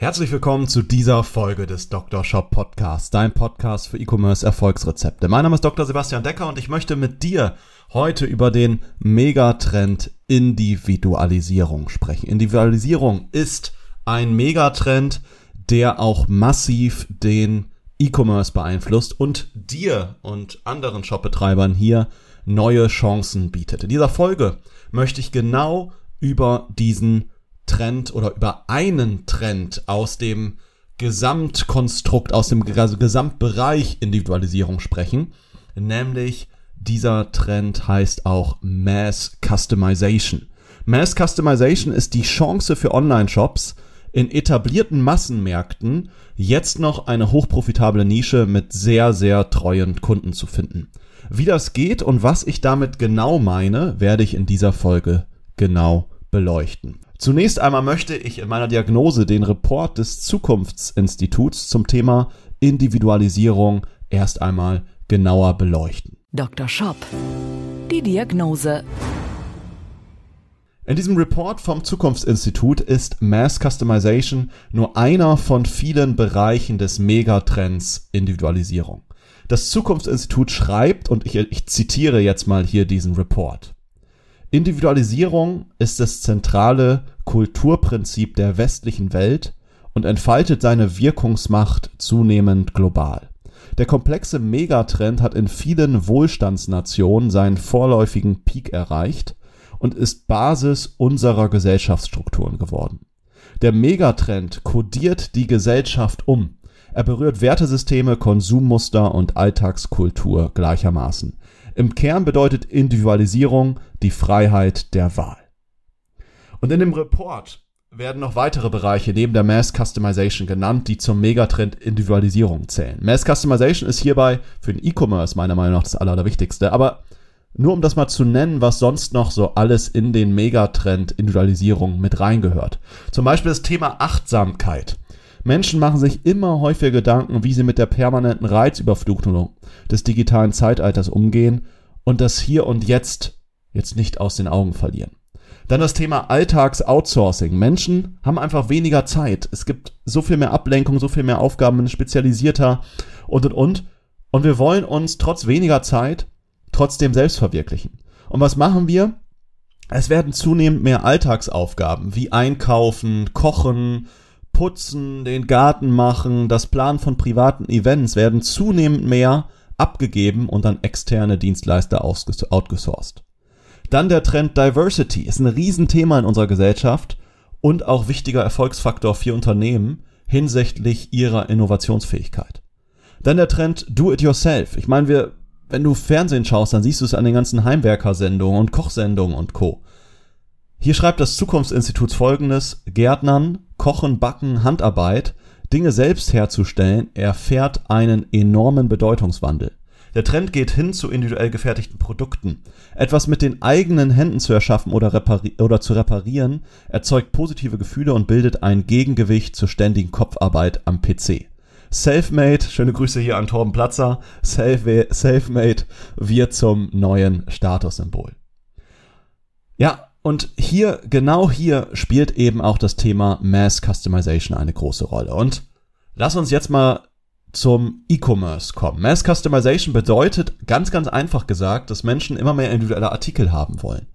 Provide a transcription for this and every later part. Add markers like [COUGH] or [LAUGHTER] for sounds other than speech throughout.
Herzlich willkommen zu dieser Folge des Dr. Shop Podcasts, dein Podcast für E-Commerce Erfolgsrezepte. Mein Name ist Dr. Sebastian Decker und ich möchte mit dir heute über den Megatrend Individualisierung sprechen. Individualisierung ist ein Megatrend, der auch massiv den E-Commerce beeinflusst und dir und anderen Shopbetreibern hier neue Chancen bietet. In dieser Folge möchte ich genau über diesen Trend oder über einen Trend aus dem Gesamtkonstrukt, aus dem Gesamtbereich Individualisierung sprechen, nämlich dieser Trend heißt auch Mass Customization. Mass Customization ist die Chance für Online-Shops, in etablierten Massenmärkten jetzt noch eine hochprofitable Nische mit sehr, sehr treuen Kunden zu finden. Wie das geht und was ich damit genau meine, werde ich in dieser Folge genau beleuchten. Zunächst einmal möchte ich in meiner Diagnose den Report des Zukunftsinstituts zum Thema Individualisierung erst einmal genauer beleuchten. Dr. Shop. Die Diagnose. In diesem Report vom Zukunftsinstitut ist Mass Customization nur einer von vielen Bereichen des Megatrends Individualisierung. Das Zukunftsinstitut schreibt, und ich, ich zitiere jetzt mal hier diesen Report. Individualisierung ist das zentrale Kulturprinzip der westlichen Welt und entfaltet seine Wirkungsmacht zunehmend global. Der komplexe Megatrend hat in vielen Wohlstandsnationen seinen vorläufigen Peak erreicht und ist Basis unserer Gesellschaftsstrukturen geworden. Der Megatrend kodiert die Gesellschaft um. Er berührt Wertesysteme, Konsummuster und Alltagskultur gleichermaßen. Im Kern bedeutet Individualisierung die Freiheit der Wahl. Und in dem Report werden noch weitere Bereiche neben der Mass Customization genannt, die zum Megatrend Individualisierung zählen. Mass Customization ist hierbei für den E-Commerce meiner Meinung nach das Allerwichtigste, aber nur um das mal zu nennen, was sonst noch so alles in den Megatrend Individualisierung mit reingehört. Zum Beispiel das Thema Achtsamkeit. Menschen machen sich immer häufiger Gedanken, wie sie mit der permanenten Reizüberflutung des digitalen Zeitalters umgehen und das Hier und Jetzt jetzt nicht aus den Augen verlieren. Dann das Thema Alltags-Outsourcing. Menschen haben einfach weniger Zeit. Es gibt so viel mehr Ablenkung, so viel mehr Aufgaben, spezialisierter und und und. Und wir wollen uns trotz weniger Zeit trotzdem selbst verwirklichen. Und was machen wir? Es werden zunehmend mehr Alltagsaufgaben wie Einkaufen, Kochen, Putzen, den Garten machen, das Planen von privaten Events werden zunehmend mehr abgegeben und an externe Dienstleister outgesourced. Dann der Trend Diversity ist ein Riesenthema in unserer Gesellschaft und auch wichtiger Erfolgsfaktor für Unternehmen hinsichtlich ihrer Innovationsfähigkeit. Dann der Trend Do It Yourself. Ich meine, wir wenn du Fernsehen schaust, dann siehst du es an den ganzen Heimwerkersendungen und Kochsendungen und Co. Hier schreibt das Zukunftsinstitut folgendes, Gärtnern, Kochen, Backen, Handarbeit, Dinge selbst herzustellen, erfährt einen enormen Bedeutungswandel. Der Trend geht hin zu individuell gefertigten Produkten. Etwas mit den eigenen Händen zu erschaffen oder, oder, zu reparieren, erzeugt positive Gefühle und bildet ein Gegengewicht zur ständigen Kopfarbeit am PC. Selfmade, schöne Grüße hier an Torben Platzer, Selfmade wird zum neuen Statussymbol. Ja, und hier, genau hier spielt eben auch das Thema Mass Customization eine große Rolle. Und lass uns jetzt mal zum E-Commerce kommen. Mass Customization bedeutet ganz, ganz einfach gesagt, dass Menschen immer mehr individuelle Artikel haben wollen.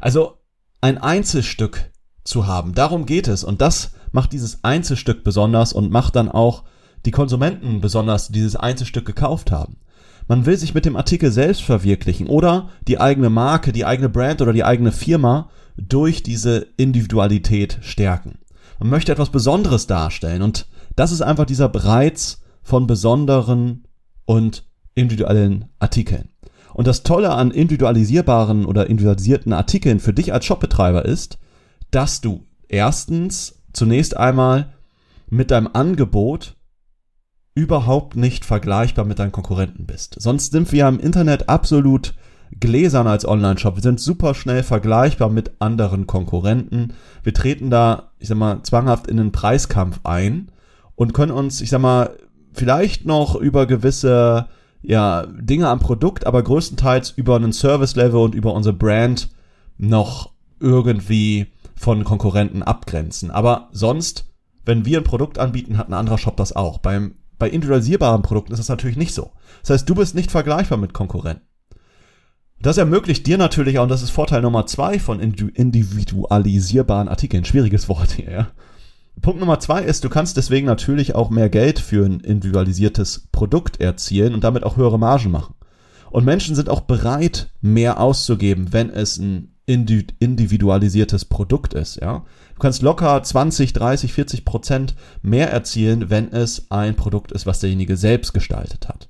Also ein Einzelstück zu haben, darum geht es. Und das macht dieses Einzelstück besonders und macht dann auch die Konsumenten besonders dieses Einzelstück gekauft haben. Man will sich mit dem Artikel selbst verwirklichen oder die eigene Marke, die eigene Brand oder die eigene Firma durch diese Individualität stärken. Man möchte etwas Besonderes darstellen und das ist einfach dieser Reiz von besonderen und individuellen Artikeln. Und das Tolle an individualisierbaren oder individualisierten Artikeln für dich als Shopbetreiber ist, dass du erstens zunächst einmal mit deinem Angebot überhaupt nicht vergleichbar mit deinen Konkurrenten bist. Sonst sind wir im Internet absolut gläsern als Online-Shop. Wir sind super schnell vergleichbar mit anderen Konkurrenten. Wir treten da, ich sag mal, zwanghaft in den Preiskampf ein und können uns, ich sag mal, vielleicht noch über gewisse ja, Dinge am Produkt, aber größtenteils über einen Service-Level und über unsere Brand noch irgendwie von Konkurrenten abgrenzen. Aber sonst, wenn wir ein Produkt anbieten, hat ein anderer Shop das auch. Beim, bei individualisierbaren Produkten ist das natürlich nicht so. Das heißt, du bist nicht vergleichbar mit Konkurrenten. Das ermöglicht dir natürlich auch, und das ist Vorteil Nummer zwei von individualisierbaren Artikeln, schwieriges Wort hier, ja. Punkt Nummer zwei ist, du kannst deswegen natürlich auch mehr Geld für ein individualisiertes Produkt erzielen und damit auch höhere Margen machen. Und Menschen sind auch bereit, mehr auszugeben, wenn es ein individualisiertes Produkt ist, ja. Du kannst locker 20, 30, 40 Prozent mehr erzielen, wenn es ein Produkt ist, was derjenige selbst gestaltet hat.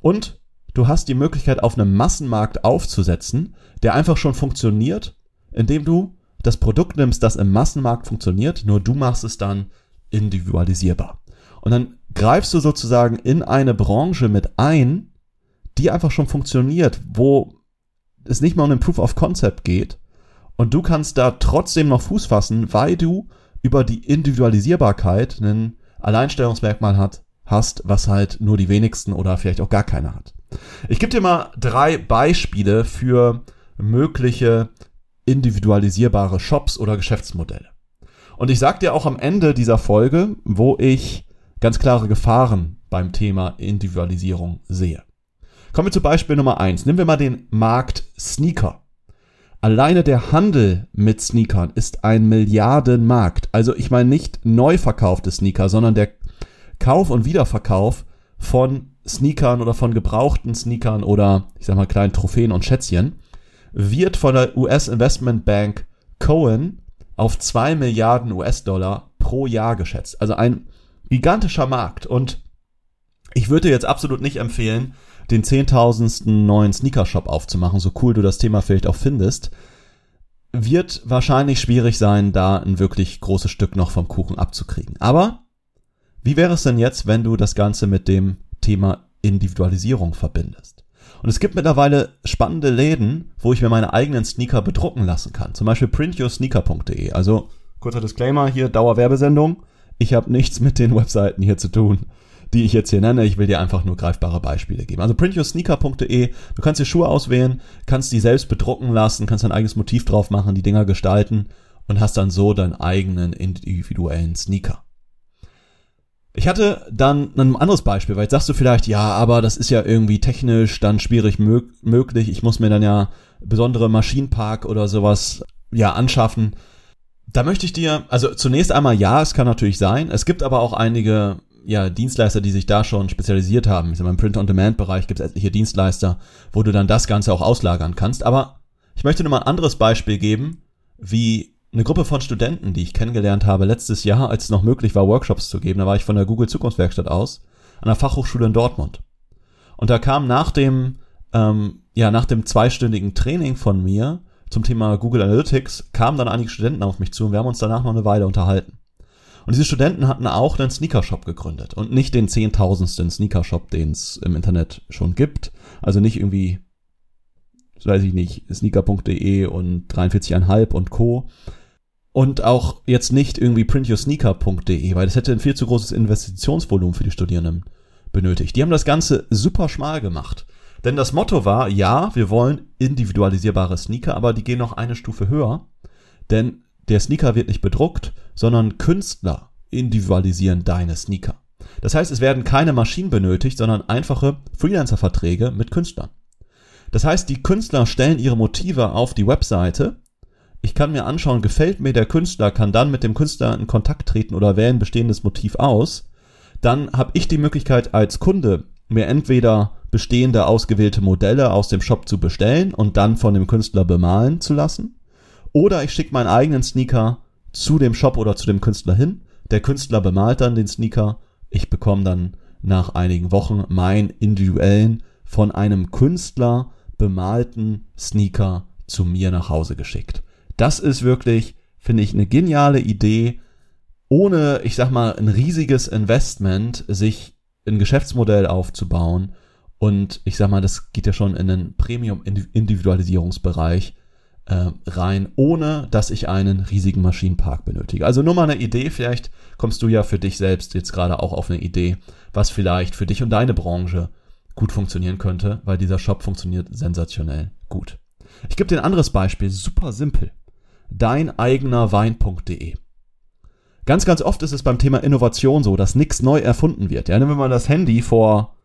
Und du hast die Möglichkeit, auf einem Massenmarkt aufzusetzen, der einfach schon funktioniert, indem du das Produkt nimmst, das im Massenmarkt funktioniert, nur du machst es dann individualisierbar. Und dann greifst du sozusagen in eine Branche mit ein, die einfach schon funktioniert, wo es nicht mal um den Proof of Concept geht. Und du kannst da trotzdem noch Fuß fassen, weil du über die Individualisierbarkeit ein Alleinstellungsmerkmal hat, hast, was halt nur die wenigsten oder vielleicht auch gar keiner hat. Ich gebe dir mal drei Beispiele für mögliche individualisierbare Shops oder Geschäftsmodelle. Und ich sage dir auch am Ende dieser Folge, wo ich ganz klare Gefahren beim Thema Individualisierung sehe. Kommen wir zu Beispiel Nummer eins. Nehmen wir mal den Markt Sneaker. Alleine der Handel mit Sneakern ist ein Milliardenmarkt. Also ich meine nicht neu verkaufte Sneaker, sondern der Kauf und Wiederverkauf von Sneakern oder von gebrauchten Sneakern oder ich sag mal kleinen Trophäen und Schätzchen wird von der US Investment Bank Cohen auf 2 Milliarden US-Dollar pro Jahr geschätzt. Also ein gigantischer Markt. Und ich würde jetzt absolut nicht empfehlen, den zehntausendsten neuen Sneaker-Shop aufzumachen, so cool du das Thema vielleicht auch findest. Wird wahrscheinlich schwierig sein, da ein wirklich großes Stück noch vom Kuchen abzukriegen. Aber wie wäre es denn jetzt, wenn du das Ganze mit dem Thema Individualisierung verbindest? Und es gibt mittlerweile spannende Läden, wo ich mir meine eigenen Sneaker bedrucken lassen kann. Zum Beispiel printyoursneaker.de. Also kurzer Disclaimer hier, Dauerwerbesendung. Ich habe nichts mit den Webseiten hier zu tun, die ich jetzt hier nenne. Ich will dir einfach nur greifbare Beispiele geben. Also printyoursneaker.de. Du kannst dir Schuhe auswählen, kannst die selbst bedrucken lassen, kannst dein eigenes Motiv drauf machen, die Dinger gestalten und hast dann so deinen eigenen individuellen Sneaker. Ich hatte dann ein anderes Beispiel, weil jetzt sagst du vielleicht, ja, aber das ist ja irgendwie technisch dann schwierig mög möglich. Ich muss mir dann ja besondere Maschinenpark oder sowas ja anschaffen. Da möchte ich dir, also zunächst einmal ja, es kann natürlich sein. Es gibt aber auch einige ja, Dienstleister, die sich da schon spezialisiert haben. Ich sag mal, Im Print-on-Demand-Bereich gibt es etliche Dienstleister, wo du dann das Ganze auch auslagern kannst. Aber ich möchte nur mal ein anderes Beispiel geben, wie eine Gruppe von Studenten, die ich kennengelernt habe letztes Jahr, als es noch möglich war, Workshops zu geben. Da war ich von der Google Zukunftswerkstatt aus an der Fachhochschule in Dortmund. Und da kam nach dem, ähm, ja, nach dem zweistündigen Training von mir zum Thema Google Analytics, kamen dann einige Studenten auf mich zu und wir haben uns danach noch eine Weile unterhalten. Und diese Studenten hatten auch einen Sneakershop gegründet und nicht den zehntausendsten Sneakershop, den es im Internet schon gibt. Also nicht irgendwie, weiß ich nicht, sneaker.de und 43,5 und Co., und auch jetzt nicht irgendwie printyoursneaker.de, weil das hätte ein viel zu großes Investitionsvolumen für die Studierenden benötigt. Die haben das Ganze super schmal gemacht. Denn das Motto war, ja, wir wollen individualisierbare Sneaker, aber die gehen noch eine Stufe höher. Denn der Sneaker wird nicht bedruckt, sondern Künstler individualisieren deine Sneaker. Das heißt, es werden keine Maschinen benötigt, sondern einfache Freelancer-Verträge mit Künstlern. Das heißt, die Künstler stellen ihre Motive auf die Webseite ich kann mir anschauen, gefällt mir der Künstler, kann dann mit dem Künstler in Kontakt treten oder wähle ein bestehendes Motiv aus. Dann habe ich die Möglichkeit als Kunde mir entweder bestehende ausgewählte Modelle aus dem Shop zu bestellen und dann von dem Künstler bemalen zu lassen. Oder ich schicke meinen eigenen Sneaker zu dem Shop oder zu dem Künstler hin. Der Künstler bemalt dann den Sneaker. Ich bekomme dann nach einigen Wochen meinen individuellen, von einem Künstler bemalten Sneaker zu mir nach Hause geschickt. Das ist wirklich, finde ich, eine geniale Idee, ohne, ich sag mal, ein riesiges Investment, sich ein Geschäftsmodell aufzubauen. Und ich sag mal, das geht ja schon in den Premium-Individualisierungsbereich äh, rein, ohne dass ich einen riesigen Maschinenpark benötige. Also nur mal eine Idee, vielleicht kommst du ja für dich selbst jetzt gerade auch auf eine Idee, was vielleicht für dich und deine Branche gut funktionieren könnte, weil dieser Shop funktioniert sensationell gut. Ich gebe dir ein anderes Beispiel, super simpel. Dein eigener Wein.de. Ganz, ganz oft ist es beim Thema Innovation so, dass nichts neu erfunden wird. Ja, wenn man das Handy vor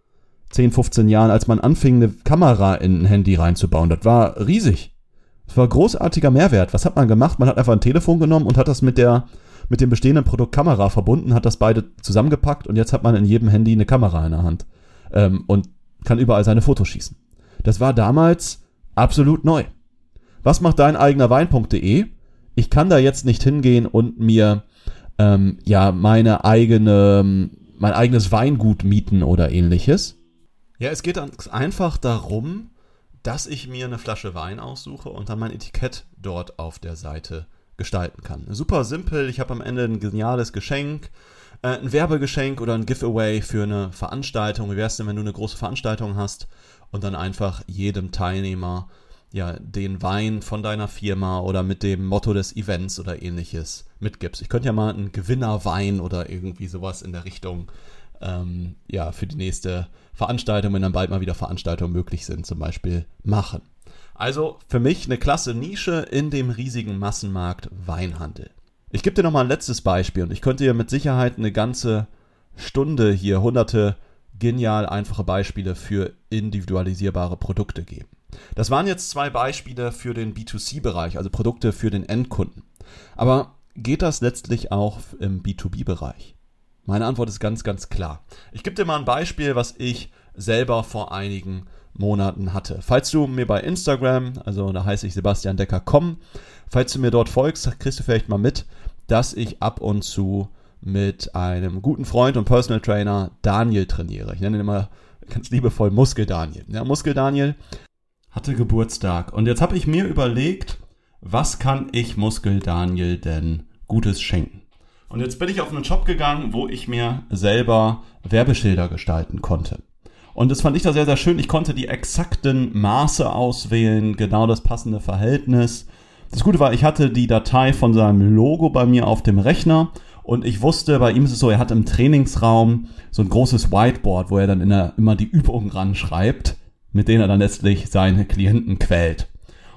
10, 15 Jahren, als man anfing, eine Kamera in ein Handy reinzubauen, das war riesig. Das war großartiger Mehrwert. Was hat man gemacht? Man hat einfach ein Telefon genommen und hat das mit der mit dem bestehenden Produkt Kamera verbunden, hat das beide zusammengepackt und jetzt hat man in jedem Handy eine Kamera in der Hand ähm, und kann überall seine Fotos schießen. Das war damals absolut neu. Was macht dein eigener Wein.de? Ich kann da jetzt nicht hingehen und mir ähm, ja meine eigene mein eigenes Weingut mieten oder ähnliches. Ja, es geht einfach darum, dass ich mir eine Flasche Wein aussuche und dann mein Etikett dort auf der Seite gestalten kann. Super simpel, ich habe am Ende ein geniales Geschenk, äh, ein Werbegeschenk oder ein Giveaway für eine Veranstaltung. Wie wäre es denn, wenn du eine große Veranstaltung hast und dann einfach jedem Teilnehmer ja den Wein von deiner Firma oder mit dem Motto des Events oder ähnliches mitgibst. Ich könnte ja mal einen Gewinnerwein oder irgendwie sowas in der Richtung ähm, ja, für die nächste Veranstaltung, wenn dann bald mal wieder Veranstaltungen möglich sind, zum Beispiel machen. Also für mich eine klasse Nische in dem riesigen Massenmarkt Weinhandel. Ich gebe dir nochmal ein letztes Beispiel und ich könnte dir mit Sicherheit eine ganze Stunde hier hunderte genial einfache Beispiele für individualisierbare Produkte geben. Das waren jetzt zwei Beispiele für den B2C-Bereich, also Produkte für den Endkunden. Aber geht das letztlich auch im B2B-Bereich? Meine Antwort ist ganz, ganz klar. Ich gebe dir mal ein Beispiel, was ich selber vor einigen Monaten hatte. Falls du mir bei Instagram, also da heiße ich Sebastian Decker, komm, falls du mir dort folgst, kriegst du vielleicht mal mit, dass ich ab und zu mit einem guten Freund und Personal Trainer Daniel trainiere. Ich nenne ihn immer ganz liebevoll Muskel Daniel. Ja, Muskel Daniel hatte Geburtstag und jetzt habe ich mir überlegt, was kann ich Muskel Daniel denn Gutes schenken? Und jetzt bin ich auf einen Shop gegangen, wo ich mir selber Werbeschilder gestalten konnte. Und das fand ich da sehr, sehr schön. Ich konnte die exakten Maße auswählen, genau das passende Verhältnis. Das Gute war, ich hatte die Datei von seinem Logo bei mir auf dem Rechner und ich wusste, bei ihm ist es so, er hat im Trainingsraum so ein großes Whiteboard, wo er dann der, immer die Übungen ranschreibt, mit denen er dann letztlich seine Klienten quält.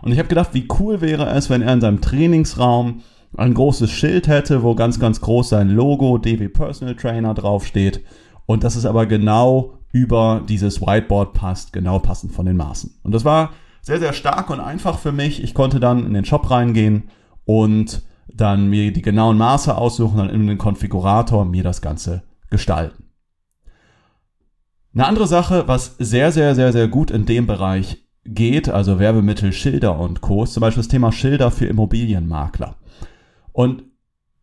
Und ich habe gedacht, wie cool wäre es, wenn er in seinem Trainingsraum ein großes Schild hätte, wo ganz, ganz groß sein Logo DW Personal Trainer draufsteht. Und das ist aber genau über dieses Whiteboard passt, genau passend von den Maßen. Und das war sehr, sehr stark und einfach für mich. Ich konnte dann in den Shop reingehen und dann mir die genauen Maße aussuchen und in den Konfigurator mir das Ganze gestalten. Eine andere Sache, was sehr, sehr, sehr, sehr gut in dem Bereich geht, also Werbemittel, Schilder und Co., ist zum Beispiel das Thema Schilder für Immobilienmakler. Und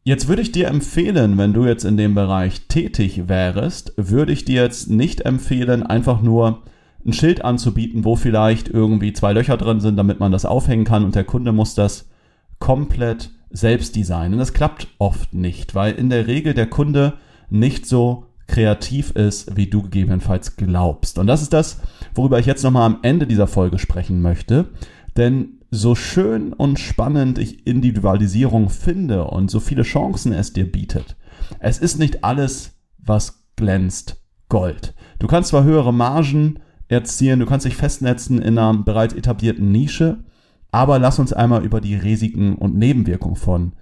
jetzt würde ich dir empfehlen, wenn du jetzt in dem Bereich tätig wärst, würde ich dir jetzt nicht empfehlen, einfach nur ein Schild anzubieten, wo vielleicht irgendwie zwei Löcher drin sind, damit man das aufhängen kann und der Kunde muss das komplett selbst designen. Das klappt oft nicht, weil in der Regel der Kunde nicht so kreativ ist, wie du gegebenenfalls glaubst. Und das ist das, worüber ich jetzt nochmal am Ende dieser Folge sprechen möchte. Denn so schön und spannend ich Individualisierung finde und so viele Chancen es dir bietet, es ist nicht alles, was glänzt, Gold. Du kannst zwar höhere Margen erzielen, du kannst dich festnetzen in einer bereits etablierten Nische, aber lass uns einmal über die Risiken und Nebenwirkungen von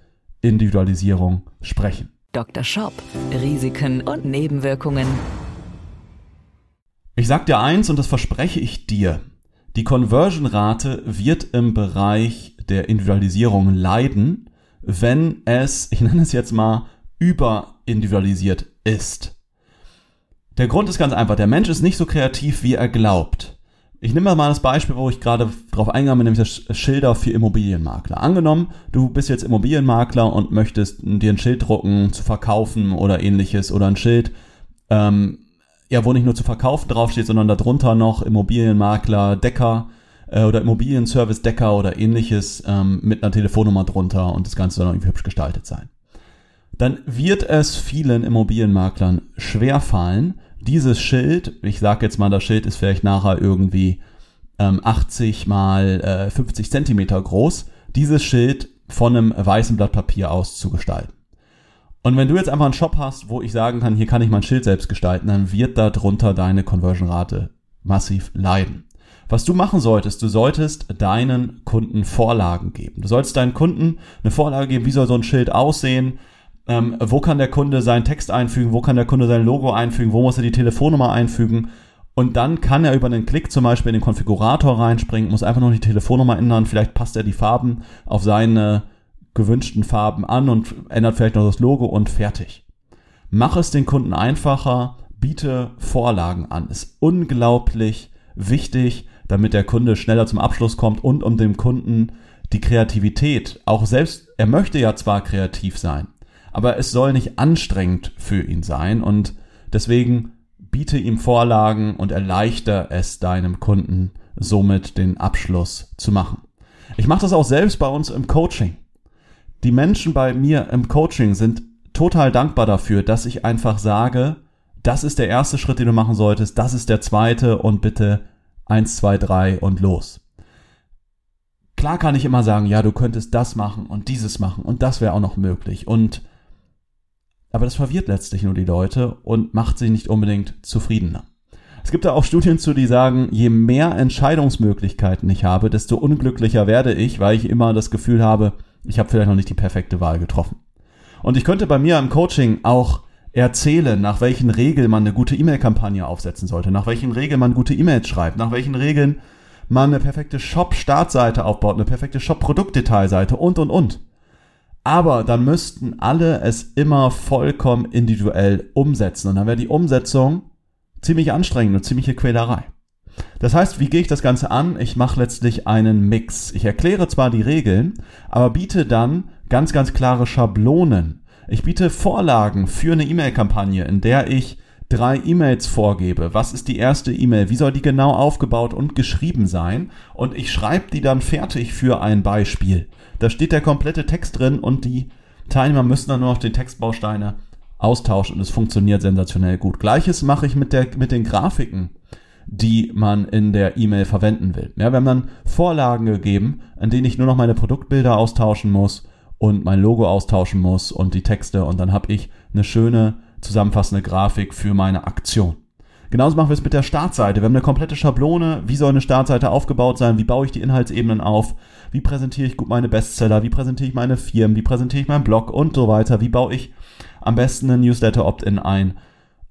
Individualisierung sprechen. Dr. Shop. Risiken und Nebenwirkungen. Ich sag dir eins und das verspreche ich dir. Die Conversion-Rate wird im Bereich der Individualisierung leiden, wenn es, [LAUGHS] ich nenne es jetzt mal, überindividualisiert ist. Der Grund ist ganz einfach, der Mensch ist nicht so kreativ, wie er glaubt. Ich nehme mal das Beispiel, wo ich gerade drauf eingegangen bin, nämlich das Schilder für Immobilienmakler. Angenommen, du bist jetzt Immobilienmakler und möchtest dir ein Schild drucken, zu verkaufen oder ähnliches oder ein Schild, ähm, ja, wo nicht nur zu verkaufen draufsteht, sondern darunter noch Immobilienmakler, Decker äh, oder Immobilienservice Decker oder ähnliches ähm, mit einer Telefonnummer drunter und das Ganze soll irgendwie hübsch gestaltet sein. dann wird es vielen Immobilienmaklern schwerfallen, dieses Schild, ich sage jetzt mal, das Schild ist vielleicht nachher irgendwie ähm, 80 mal äh, 50 Zentimeter groß, dieses Schild von einem weißen Blatt Papier aus zu gestalten. Und wenn du jetzt einfach einen Shop hast, wo ich sagen kann, hier kann ich mein Schild selbst gestalten, dann wird darunter deine Conversion-Rate massiv leiden. Was du machen solltest, du solltest deinen Kunden Vorlagen geben. Du solltest deinen Kunden eine Vorlage geben, wie soll so ein Schild aussehen, ähm, wo kann der Kunde seinen Text einfügen, wo kann der Kunde sein Logo einfügen, wo muss er die Telefonnummer einfügen. Und dann kann er über einen Klick zum Beispiel in den Konfigurator reinspringen, muss einfach noch die Telefonnummer ändern, vielleicht passt er die Farben auf seine gewünschten Farben an und ändert vielleicht noch das Logo und fertig. Mach es den Kunden einfacher, biete Vorlagen an. Ist unglaublich wichtig, damit der Kunde schneller zum Abschluss kommt und um dem Kunden die Kreativität, auch selbst, er möchte ja zwar kreativ sein, aber es soll nicht anstrengend für ihn sein und deswegen biete ihm Vorlagen und erleichter es deinem Kunden somit den Abschluss zu machen. Ich mache das auch selbst bei uns im Coaching. Die Menschen bei mir im Coaching sind total dankbar dafür, dass ich einfach sage, das ist der erste Schritt, den du machen solltest, das ist der zweite und bitte eins, zwei, drei und los. Klar kann ich immer sagen, ja, du könntest das machen und dieses machen und das wäre auch noch möglich und aber das verwirrt letztlich nur die Leute und macht sie nicht unbedingt zufriedener. Es gibt da auch Studien zu, die sagen, je mehr Entscheidungsmöglichkeiten ich habe, desto unglücklicher werde ich, weil ich immer das Gefühl habe, ich habe vielleicht noch nicht die perfekte Wahl getroffen. Und ich könnte bei mir im Coaching auch erzählen, nach welchen Regeln man eine gute E-Mail-Kampagne aufsetzen sollte, nach welchen Regeln man gute E-Mails schreibt, nach welchen Regeln man eine perfekte Shop-Startseite aufbaut, eine perfekte Shop-Produktdetailseite und, und, und. Aber dann müssten alle es immer vollkommen individuell umsetzen. Und dann wäre die Umsetzung ziemlich anstrengend und ziemliche Quälerei. Das heißt, wie gehe ich das Ganze an? Ich mache letztlich einen Mix. Ich erkläre zwar die Regeln, aber biete dann ganz, ganz klare Schablonen. Ich biete Vorlagen für eine E-Mail-Kampagne, in der ich drei E-Mails vorgebe. Was ist die erste E-Mail? Wie soll die genau aufgebaut und geschrieben sein? Und ich schreibe die dann fertig für ein Beispiel. Da steht der komplette Text drin und die Teilnehmer müssen dann nur noch die Textbausteine austauschen und es funktioniert sensationell gut. Gleiches mache ich mit, der, mit den Grafiken die man in der E-Mail verwenden will. Ja, wir haben dann Vorlagen gegeben, an denen ich nur noch meine Produktbilder austauschen muss und mein Logo austauschen muss und die Texte und dann habe ich eine schöne zusammenfassende Grafik für meine Aktion. Genauso machen wir es mit der Startseite. Wir haben eine komplette Schablone. Wie soll eine Startseite aufgebaut sein? Wie baue ich die Inhaltsebenen auf? Wie präsentiere ich gut meine Bestseller? Wie präsentiere ich meine Firmen? Wie präsentiere ich meinen Blog und so weiter? Wie baue ich am besten einen Newsletter Opt-in ein?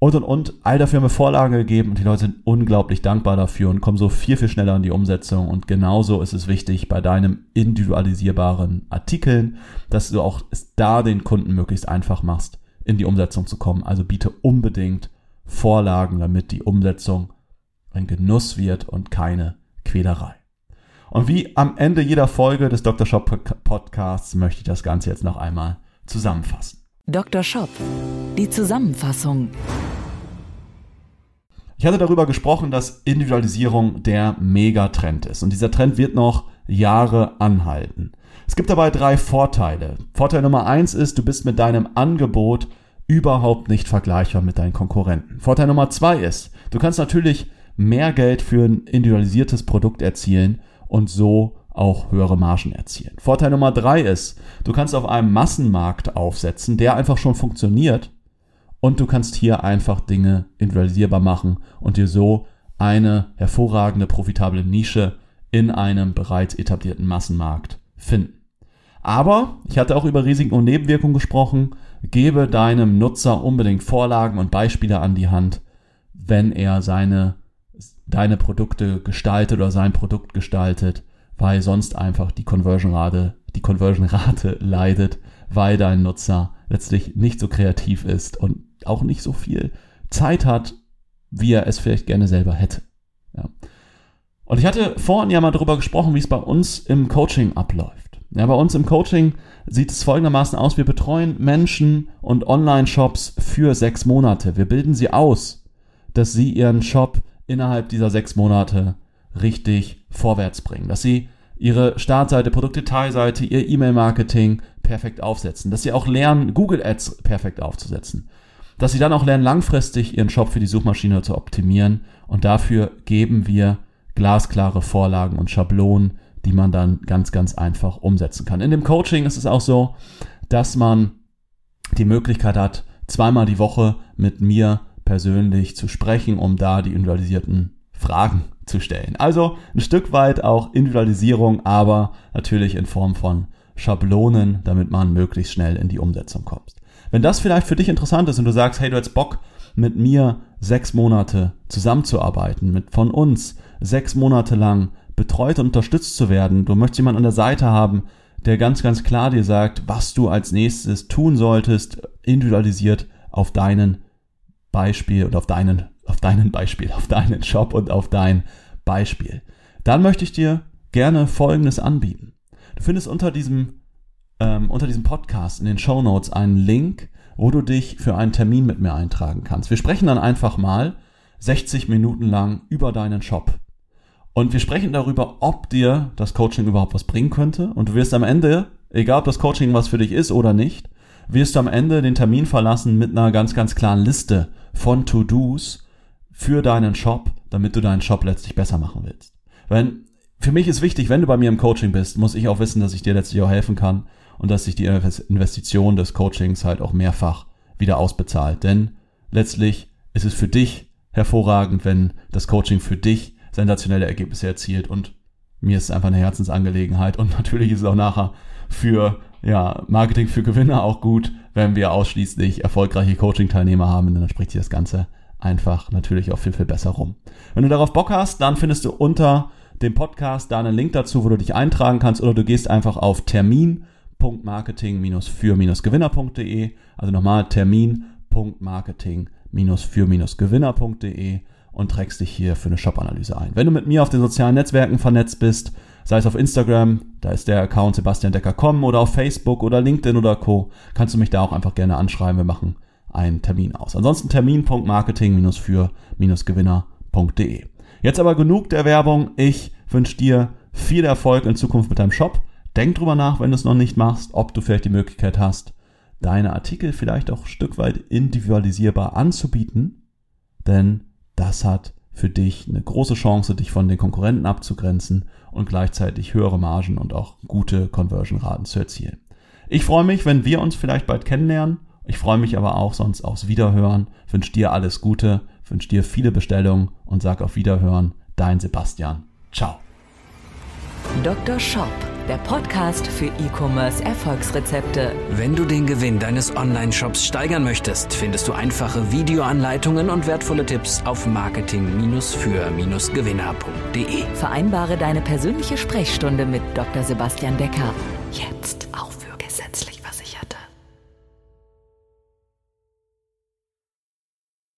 Und und und. All dafür haben wir Vorlage gegeben und die Leute sind unglaublich dankbar dafür und kommen so viel, viel schneller in die Umsetzung. Und genauso ist es wichtig bei deinem individualisierbaren Artikeln, dass du auch es da den Kunden möglichst einfach machst, in die Umsetzung zu kommen. Also biete unbedingt Vorlagen, damit die Umsetzung ein Genuss wird und keine Quälerei. Und wie am Ende jeder Folge des Dr. Shop Podcasts möchte ich das Ganze jetzt noch einmal zusammenfassen. Dr. Shop. Die Zusammenfassung. Ich hatte darüber gesprochen, dass Individualisierung der Megatrend ist und dieser Trend wird noch Jahre anhalten. Es gibt dabei drei Vorteile. Vorteil Nummer eins ist, du bist mit deinem Angebot überhaupt nicht vergleichbar mit deinen Konkurrenten. Vorteil Nummer zwei ist, du kannst natürlich mehr Geld für ein individualisiertes Produkt erzielen und so auch höhere Margen erzielen. Vorteil Nummer drei ist, du kannst auf einem Massenmarkt aufsetzen, der einfach schon funktioniert und du kannst hier einfach Dinge individualisierbar machen und dir so eine hervorragende, profitable Nische in einem bereits etablierten Massenmarkt finden. Aber ich hatte auch über Risiken und Nebenwirkungen gesprochen. Gebe deinem Nutzer unbedingt Vorlagen und Beispiele an die Hand, wenn er seine, deine Produkte gestaltet oder sein Produkt gestaltet weil sonst einfach die Conversion-Rate, die Conversion-Rate [LAUGHS] leidet, weil dein Nutzer letztlich nicht so kreativ ist und auch nicht so viel Zeit hat, wie er es vielleicht gerne selber hätte. Ja. Und ich hatte vorhin ja mal darüber gesprochen, wie es bei uns im Coaching abläuft. Ja, bei uns im Coaching sieht es folgendermaßen aus. Wir betreuen Menschen und Online-Shops für sechs Monate. Wir bilden sie aus, dass sie ihren Shop innerhalb dieser sechs Monate richtig vorwärts bringen, dass sie ihre Startseite, Produktdetailseite, ihr E-Mail-Marketing perfekt aufsetzen, dass sie auch lernen, Google Ads perfekt aufzusetzen, dass sie dann auch lernen, langfristig ihren Shop für die Suchmaschine zu optimieren. Und dafür geben wir glasklare Vorlagen und Schablonen, die man dann ganz, ganz einfach umsetzen kann. In dem Coaching ist es auch so, dass man die Möglichkeit hat, zweimal die Woche mit mir persönlich zu sprechen, um da die individualisierten Fragen zu stellen. Also ein Stück weit auch Individualisierung, aber natürlich in Form von Schablonen, damit man möglichst schnell in die Umsetzung kommt. Wenn das vielleicht für dich interessant ist und du sagst, hey, du hättest Bock, mit mir sechs Monate zusammenzuarbeiten, mit von uns sechs Monate lang betreut und unterstützt zu werden, du möchtest jemanden an der Seite haben, der ganz, ganz klar dir sagt, was du als nächstes tun solltest, individualisiert auf deinen Beispiel und auf deinen, auf deinen Beispiel, auf deinen Shop und auf dein Beispiel. Dann möchte ich dir gerne Folgendes anbieten. Du findest unter diesem, ähm, unter diesem Podcast in den Show Notes einen Link, wo du dich für einen Termin mit mir eintragen kannst. Wir sprechen dann einfach mal 60 Minuten lang über deinen Shop. Und wir sprechen darüber, ob dir das Coaching überhaupt was bringen könnte. Und du wirst am Ende, egal ob das Coaching was für dich ist oder nicht, wirst du am Ende den Termin verlassen mit einer ganz, ganz klaren Liste von To-Dos für deinen Shop, damit du deinen Shop letztlich besser machen willst. Weil für mich ist wichtig, wenn du bei mir im Coaching bist, muss ich auch wissen, dass ich dir letztlich auch helfen kann und dass sich die Investition des Coachings halt auch mehrfach wieder ausbezahlt. Denn letztlich ist es für dich hervorragend, wenn das Coaching für dich sensationelle Ergebnisse erzielt und mir ist es einfach eine Herzensangelegenheit und [LAUGHS] natürlich ist es auch nachher für ja, Marketing für Gewinner auch gut, wenn wir ausschließlich erfolgreiche Coaching-Teilnehmer haben, dann spricht sich das Ganze einfach natürlich auch viel, viel besser rum. Wenn du darauf Bock hast, dann findest du unter dem Podcast da einen Link dazu, wo du dich eintragen kannst oder du gehst einfach auf termin.marketing-für-gewinner.de, also nochmal termin.marketing-für-gewinner.de und trägst dich hier für eine Shop-Analyse ein. Wenn du mit mir auf den sozialen Netzwerken vernetzt bist, sei es auf Instagram, da ist der Account Sebastian Decker.com oder auf Facebook oder LinkedIn oder Co., kannst du mich da auch einfach gerne anschreiben. Wir machen einen Termin aus. Ansonsten termin.marketing-für-gewinner.de. Jetzt aber genug der Werbung. Ich wünsche dir viel Erfolg in Zukunft mit deinem Shop. Denk drüber nach, wenn du es noch nicht machst, ob du vielleicht die Möglichkeit hast, deine Artikel vielleicht auch ein Stück weit individualisierbar anzubieten. Denn das hat für dich eine große Chance, dich von den Konkurrenten abzugrenzen und gleichzeitig höhere Margen und auch gute Conversion-Raten zu erzielen. Ich freue mich, wenn wir uns vielleicht bald kennenlernen. Ich freue mich aber auch sonst aufs Wiederhören. Wünsche dir alles Gute, wünsche dir viele Bestellungen und sag auf Wiederhören. Dein Sebastian. Ciao. Dr. Shop der Podcast für E-Commerce Erfolgsrezepte. Wenn du den Gewinn deines Online-Shops steigern möchtest, findest du einfache Videoanleitungen und wertvolle Tipps auf marketing-für-gewinner.de. Vereinbare deine persönliche Sprechstunde mit Dr. Sebastian Decker. Jetzt Versicherte.